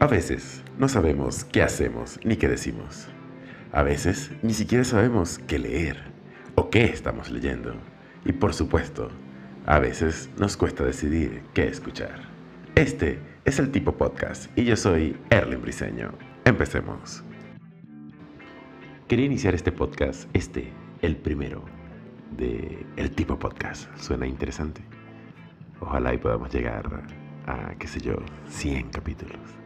A veces no sabemos qué hacemos ni qué decimos. A veces ni siquiera sabemos qué leer o qué estamos leyendo. Y por supuesto, a veces nos cuesta decidir qué escuchar. Este es el tipo podcast y yo soy Erlen Briseño. Empecemos. Quería iniciar este podcast, este, el primero, de El tipo podcast. Suena interesante. Ojalá y podamos llegar a, qué sé yo, 100 capítulos.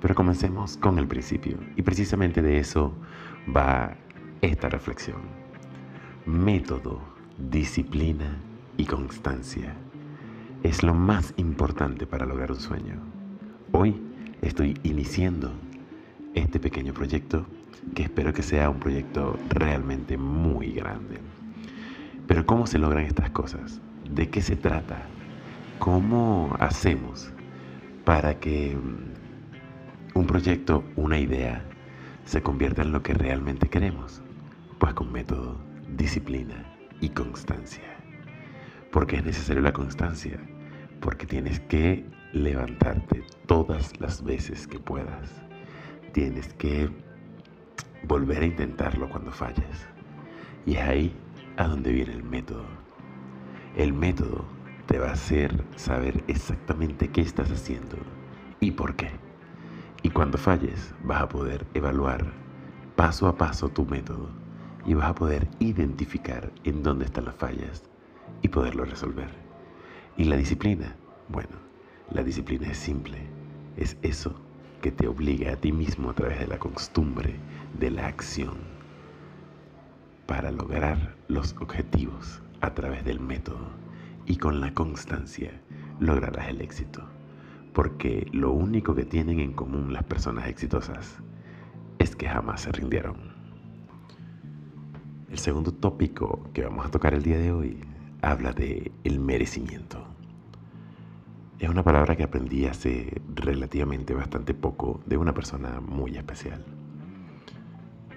Pero comencemos con el principio. Y precisamente de eso va esta reflexión. Método, disciplina y constancia es lo más importante para lograr un sueño. Hoy estoy iniciando este pequeño proyecto que espero que sea un proyecto realmente muy grande. Pero ¿cómo se logran estas cosas? ¿De qué se trata? ¿Cómo hacemos para que un proyecto, una idea, se convierta en lo que realmente queremos? Pues con método, disciplina y constancia. ¿Por qué es necesaria la constancia? Porque tienes que levantarte todas las veces que puedas. Tienes que volver a intentarlo cuando falles. Y es ahí a donde viene el método. El método te va a hacer saber exactamente qué estás haciendo y por qué. Y cuando falles, vas a poder evaluar paso a paso tu método y vas a poder identificar en dónde están las fallas y poderlo resolver. Y la disciplina, bueno, la disciplina es simple, es eso que te obliga a ti mismo a través de la costumbre, de la acción, para lograr los objetivos a través del método. Y con la constancia lograrás el éxito porque lo único que tienen en común las personas exitosas es que jamás se rindieron. El segundo tópico que vamos a tocar el día de hoy habla de el merecimiento. Es una palabra que aprendí hace relativamente bastante poco de una persona muy especial.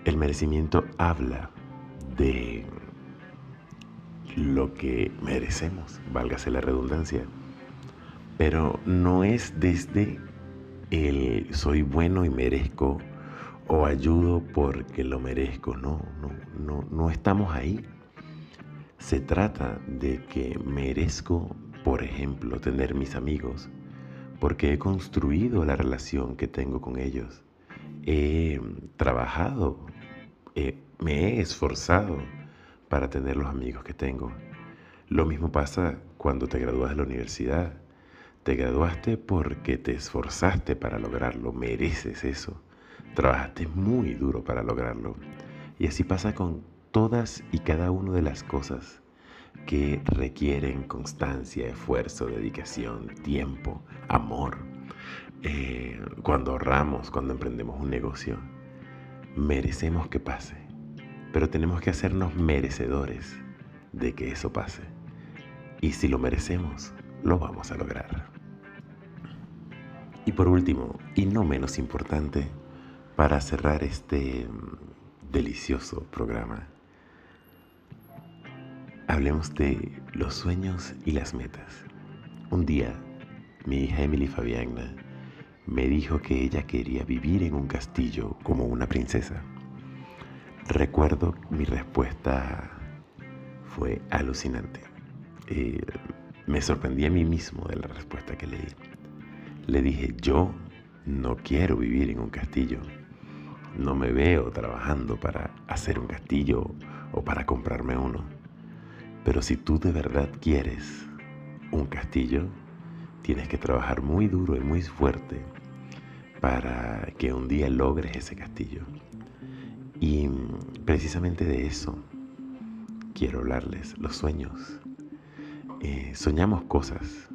El merecimiento habla de lo que merecemos, válgase la redundancia pero no es desde el soy bueno y merezco o ayudo porque lo merezco, no, no, no, no estamos ahí. Se trata de que merezco, por ejemplo, tener mis amigos, porque he construido la relación que tengo con ellos. He trabajado, me he esforzado para tener los amigos que tengo. Lo mismo pasa cuando te gradúas de la universidad. Te graduaste porque te esforzaste para lograrlo, mereces eso. Trabajaste muy duro para lograrlo. Y así pasa con todas y cada una de las cosas que requieren constancia, esfuerzo, dedicación, tiempo, amor. Eh, cuando ahorramos, cuando emprendemos un negocio, merecemos que pase. Pero tenemos que hacernos merecedores de que eso pase. Y si lo merecemos, lo vamos a lograr. Y por último, y no menos importante, para cerrar este mm, delicioso programa, hablemos de los sueños y las metas. Un día, mi hija Emily Fabiana me dijo que ella quería vivir en un castillo como una princesa. Recuerdo mi respuesta fue alucinante. Eh, me sorprendí a mí mismo de la respuesta que le di. Le dije, yo no quiero vivir en un castillo. No me veo trabajando para hacer un castillo o para comprarme uno. Pero si tú de verdad quieres un castillo, tienes que trabajar muy duro y muy fuerte para que un día logres ese castillo. Y precisamente de eso quiero hablarles, los sueños. Eh, soñamos cosas,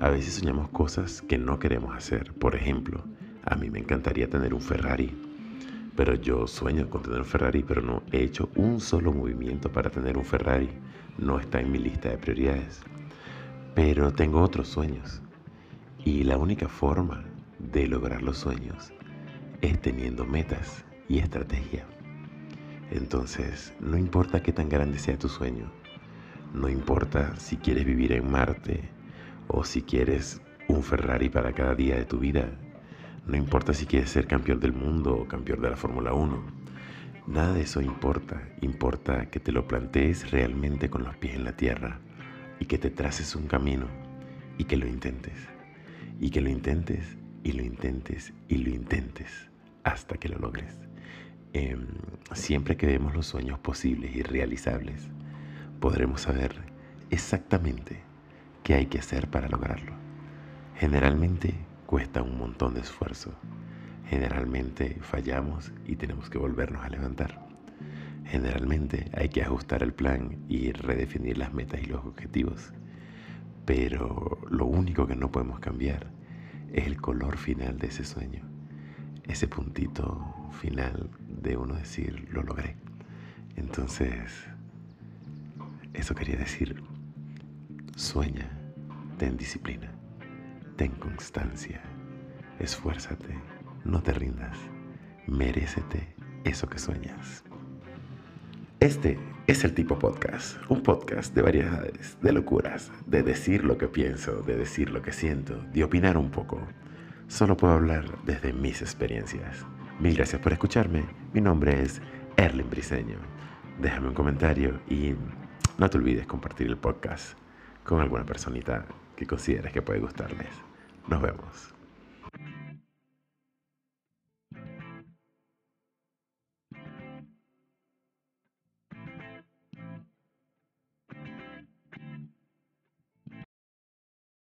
a veces soñamos cosas que no queremos hacer. Por ejemplo, a mí me encantaría tener un Ferrari, pero yo sueño con tener un Ferrari, pero no he hecho un solo movimiento para tener un Ferrari. No está en mi lista de prioridades. Pero tengo otros sueños. Y la única forma de lograr los sueños es teniendo metas y estrategia. Entonces, no importa qué tan grande sea tu sueño, no importa si quieres vivir en Marte, o si quieres un Ferrari para cada día de tu vida, No importa si quieres ser campeón del mundo o campeón de la Fórmula 1. Nada de eso importa. Importa que te lo plantees realmente con los pies en la tierra y que te traces un camino y que lo intentes. Y que lo intentes y lo intentes y lo intentes hasta que lo logres. Em, siempre que vemos los sueños posibles y realizables, podremos saber exactamente qué hay que hacer para lograrlo. Generalmente cuesta un montón de esfuerzo. Generalmente fallamos y tenemos que volvernos a levantar. Generalmente hay que ajustar el plan y redefinir las metas y los objetivos. Pero lo único que no podemos cambiar es el color final de ese sueño. Ese puntito final de uno decir, lo logré. Entonces, eso quería decir, sueña, ten disciplina, ten constancia, esfuérzate, no te rindas, merécete eso que sueñas. Este es el tipo podcast, un podcast de variedades, de locuras, de decir lo que pienso, de decir lo que siento, de opinar un poco. Solo puedo hablar desde mis experiencias. Mil gracias por escucharme. Mi nombre es Erlen Briseño. Déjame un comentario y no te olvides compartir el podcast con alguna personita que consideres que puede gustarles. Nos vemos.